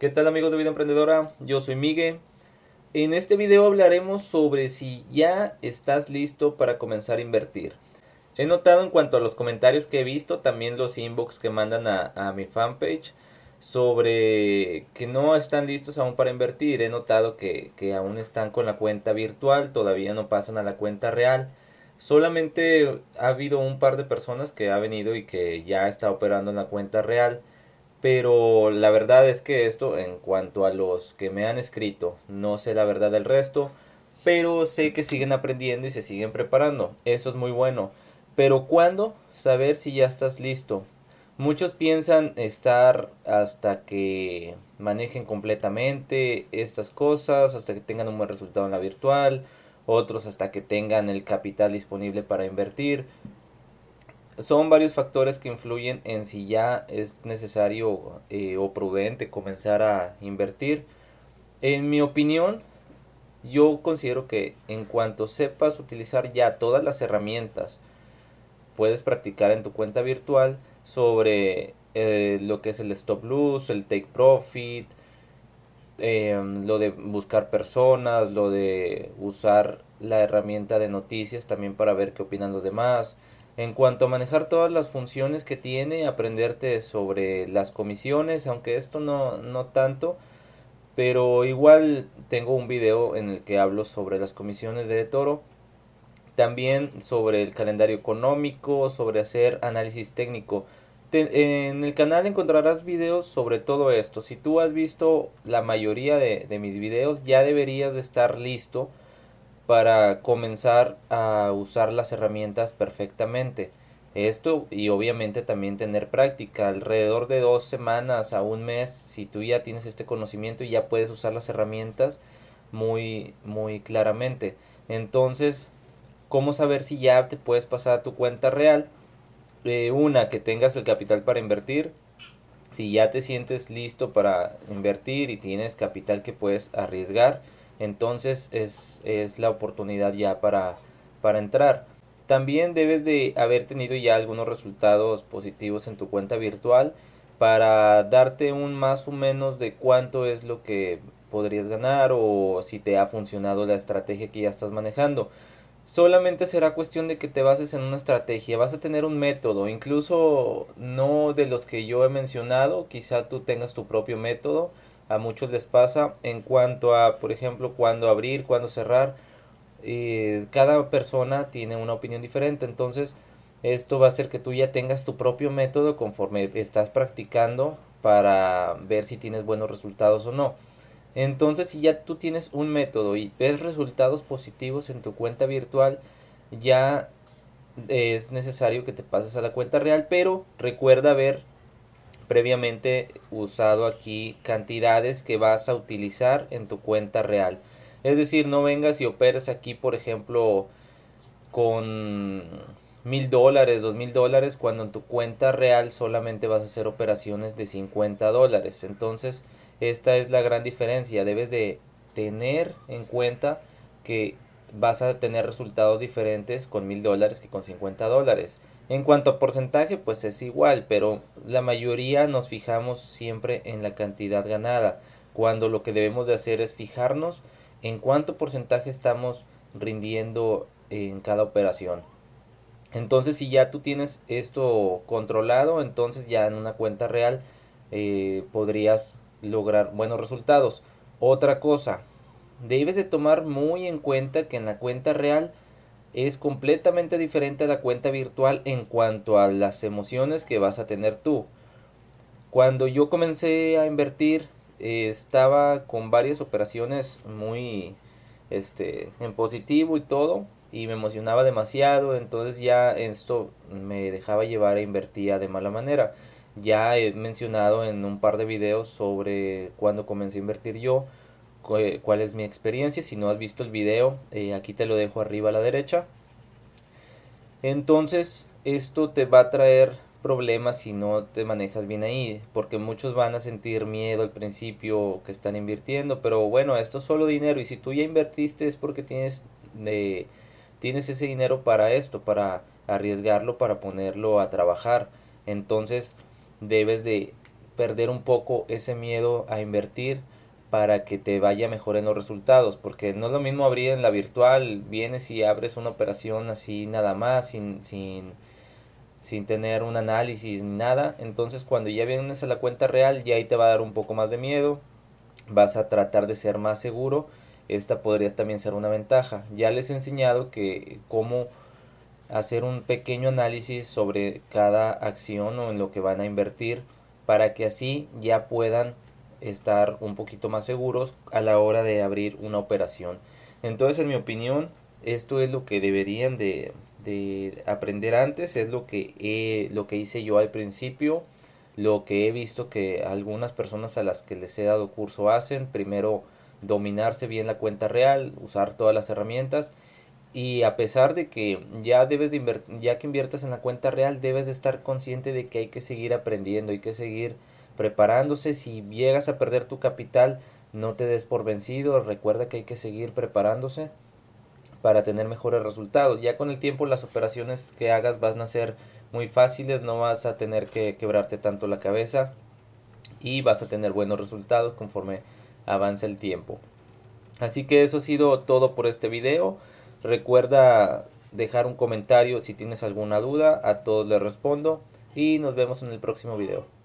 ¿Qué tal amigos de Vida Emprendedora? Yo soy Miguel. En este video hablaremos sobre si ya estás listo para comenzar a invertir. He notado en cuanto a los comentarios que he visto, también los inbox que mandan a, mi fanpage, sobre que no están listos aún para invertir. He notado que, que aún están con la cuenta virtual, todavía no pasan a la cuenta real. Solamente ha habido un par de personas que ha venido y que ya está operando en la cuenta real pero la verdad es que esto en cuanto a los que me han escrito no sé la verdad del resto pero sé que siguen aprendiendo y se siguen preparando. Eso es muy bueno. Pero ¿cuándo saber si ya estás listo? Muchos piensan estar hasta que manejen completamente estas cosas, hasta que tengan un buen resultado en la virtual, otros hasta que tengan el capital disponible para invertir, son varios factores que influyen en si ya es necesario eh, o prudente comenzar a invertir. En mi opinión, yo considero que en cuanto sepas utilizar ya todas las herramientas, puedes practicar en tu cuenta virtual sobre eh, lo que es el stop loss, el take profit, em, lo de buscar personas, lo de usar la herramienta de noticias también para ver qué opinan los demás en cuanto a manejar todas las funciones que tiene, aprenderte sobre las comisiones, aunque esto no, no tanto, pero igual tengo un video en el que hablo sobre las comisiones de Toro, también sobre el calendario económico, sobre hacer análisis técnico. en el canal encontrarás videos sobre todo esto. Si tú has visto la mayoría de, de mis videos, ya deberías de estar listo para comenzar a usar las herramientas perfectamente. Esto y obviamente también tener práctica alrededor de dos semanas a un mes si tú ya tienes este conocimiento y ya puedes usar las herramientas muy muy claramente. Entonces, ¿cómo saber si ya te puedes pasar a tu cuenta real? Eh, una, que tengas el capital para invertir. Si ya te sientes listo para invertir y tienes capital que puedes arriesgar, entonces es, es la oportunidad ya para, para entrar. También debes de haber tenido ya algunos resultados positivos en tu cuenta virtual para darte un más o menos de cuánto es lo que podrías ganar o si te ha funcionado la estrategia que ya estás manejando. Solamente será cuestión de que te bases en una estrategia, vas a tener un método, incluso no de los que yo he mencionado, quizá tú tengas tu propio método, a muchos les pasa en cuanto a, por ejemplo, cuándo abrir, cuándo cerrar. Eh, cada persona tiene una opinión diferente, entonces esto va a hacer que tú ya tengas tu propio método conforme estás practicando para ver si tienes buenos resultados o no. Entonces, si ya tú tienes un método y ves resultados positivos en tu cuenta virtual, ya es necesario que te pases a la cuenta real, pero recuerda ver previamente usado aquí cantidades que vas a utilizar en tu cuenta real. Es decir, no vengas y operes aquí, por ejemplo, con mil dólares, dos mil dólares, cuando en tu cuenta real solamente vas a hacer operaciones de 50 dólares. Entonces, esta es la gran diferencia. Debes de tener en cuenta que vas a tener resultados diferentes con mil dólares que con 50 dólares. En cuanto a porcentaje, pues es igual, pero la mayoría nos fijamos siempre en la cantidad ganada, cuando lo que debemos de hacer es fijarnos en cuánto porcentaje estamos rindiendo en cada operación. Entonces, si ya tú tienes esto controlado, entonces ya en una cuenta real eh, podrías lograr buenos resultados. Otra cosa, debes de tomar muy en cuenta que en la cuenta real es completamente diferente a la cuenta virtual en cuanto a las emociones que vas a tener tú. Cuando yo comencé a invertir eh, estaba con varias operaciones muy este en positivo y todo y me emocionaba demasiado, entonces ya esto me dejaba llevar e invertía de mala manera. Ya he mencionado en un par de videos sobre cuando comencé a invertir yo cuál es mi experiencia. Si no has visto el video, eh, aquí te lo dejo arriba a la derecha. Entonces, esto te va a traer problemas si no te manejas bien ahí, porque muchos van a sentir miedo al principio que están invirtiendo, pero bueno, esto es solo dinero y si tú ya invertiste es porque tienes, de tienes ese dinero para esto, para arriesgarlo, para ponerlo a trabajar. Entonces, debes de perder un poco ese miedo a invertir para que te vaya mejor en los resultados, porque no es lo mismo abrir en la virtual, vienes y abres una operación así nada más, sin, sin, sin tener un análisis ni nada, entonces cuando ya vienes a la cuenta real ya ahí te va a dar un poco más de miedo, vas a tratar de ser más seguro, esta podría también ser una ventaja. Ya les he enseñado que cómo hacer un pequeño análisis sobre cada acción o en lo que van a invertir para que así ya puedan estar un poquito más seguros a la hora de abrir una operación. Entonces, en mi opinión, esto es lo que deberían de, de aprender antes, es lo que, lo que hice yo al principio, lo que he visto que algunas personas a las que les he dado curso hacen, primero dominarse bien la cuenta real, usar todas las herramientas y a pesar de que ya debes de ya que inviertas en la cuenta real, debes de estar consciente de que hay que seguir aprendiendo, hay que seguir preparándose. Si llegas a perder tu capital, no te des por vencido. Recuerda que hay que seguir preparándose para tener mejores resultados. Ya con el tiempo las operaciones que hagas van a ser muy fáciles, no vas a tener que quebrarte tanto la cabeza y vas a tener buenos resultados conforme avance el tiempo. Así que eso ha sido todo por este video. Recuerda dejar un comentario si tienes alguna duda, a todos les respondo y nos vemos en el próximo video.